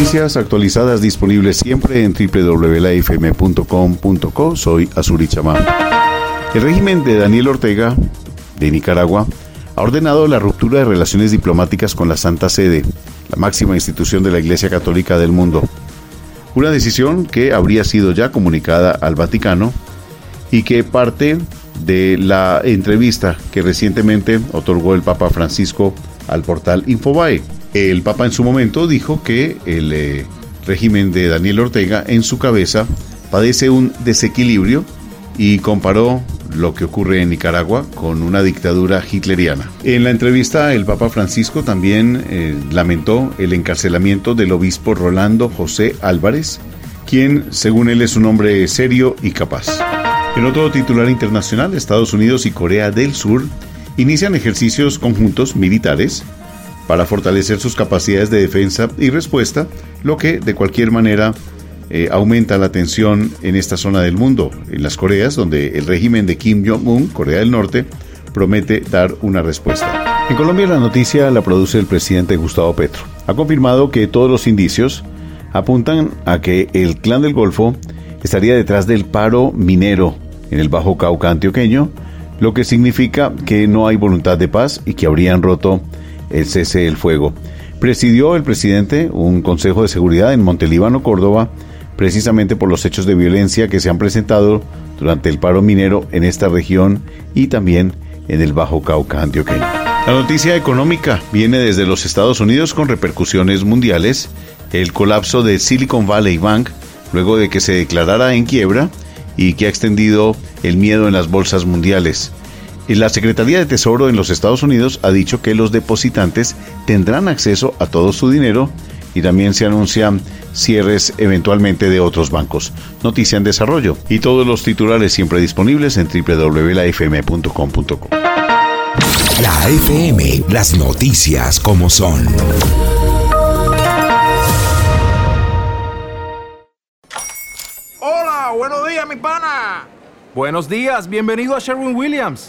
Noticias actualizadas disponibles siempre en www.lafm.com.co. Soy Azuri Chamá. El régimen de Daniel Ortega, de Nicaragua, ha ordenado la ruptura de relaciones diplomáticas con la Santa Sede, la máxima institución de la Iglesia Católica del mundo. Una decisión que habría sido ya comunicada al Vaticano y que parte de la entrevista que recientemente otorgó el Papa Francisco al portal Infobae. El Papa en su momento dijo que el eh, régimen de Daniel Ortega en su cabeza padece un desequilibrio y comparó lo que ocurre en Nicaragua con una dictadura hitleriana. En la entrevista el Papa Francisco también eh, lamentó el encarcelamiento del obispo Rolando José Álvarez, quien según él es un hombre serio y capaz. En otro titular internacional, Estados Unidos y Corea del Sur inician ejercicios conjuntos militares para fortalecer sus capacidades de defensa y respuesta, lo que de cualquier manera eh, aumenta la tensión en esta zona del mundo, en las Coreas, donde el régimen de Kim Jong-un, Corea del Norte, promete dar una respuesta. En Colombia la noticia la produce el presidente Gustavo Petro. Ha confirmado que todos los indicios apuntan a que el clan del Golfo estaría detrás del paro minero en el Bajo Cauca antioqueño, lo que significa que no hay voluntad de paz y que habrían roto el cese del fuego. Presidió el presidente un consejo de seguridad en Montelíbano, Córdoba, precisamente por los hechos de violencia que se han presentado durante el paro minero en esta región y también en el Bajo Cauca antioqueño. La noticia económica viene desde los Estados Unidos con repercusiones mundiales. El colapso de Silicon Valley Bank, luego de que se declarara en quiebra y que ha extendido el miedo en las bolsas mundiales. La Secretaría de Tesoro en los Estados Unidos ha dicho que los depositantes tendrán acceso a todo su dinero y también se anuncian cierres eventualmente de otros bancos. Noticia en desarrollo y todos los titulares siempre disponibles en www.lafm.com.co. La FM, las noticias como son. Hola, buenos días, mi pana. Buenos días, bienvenido a Sherwin Williams.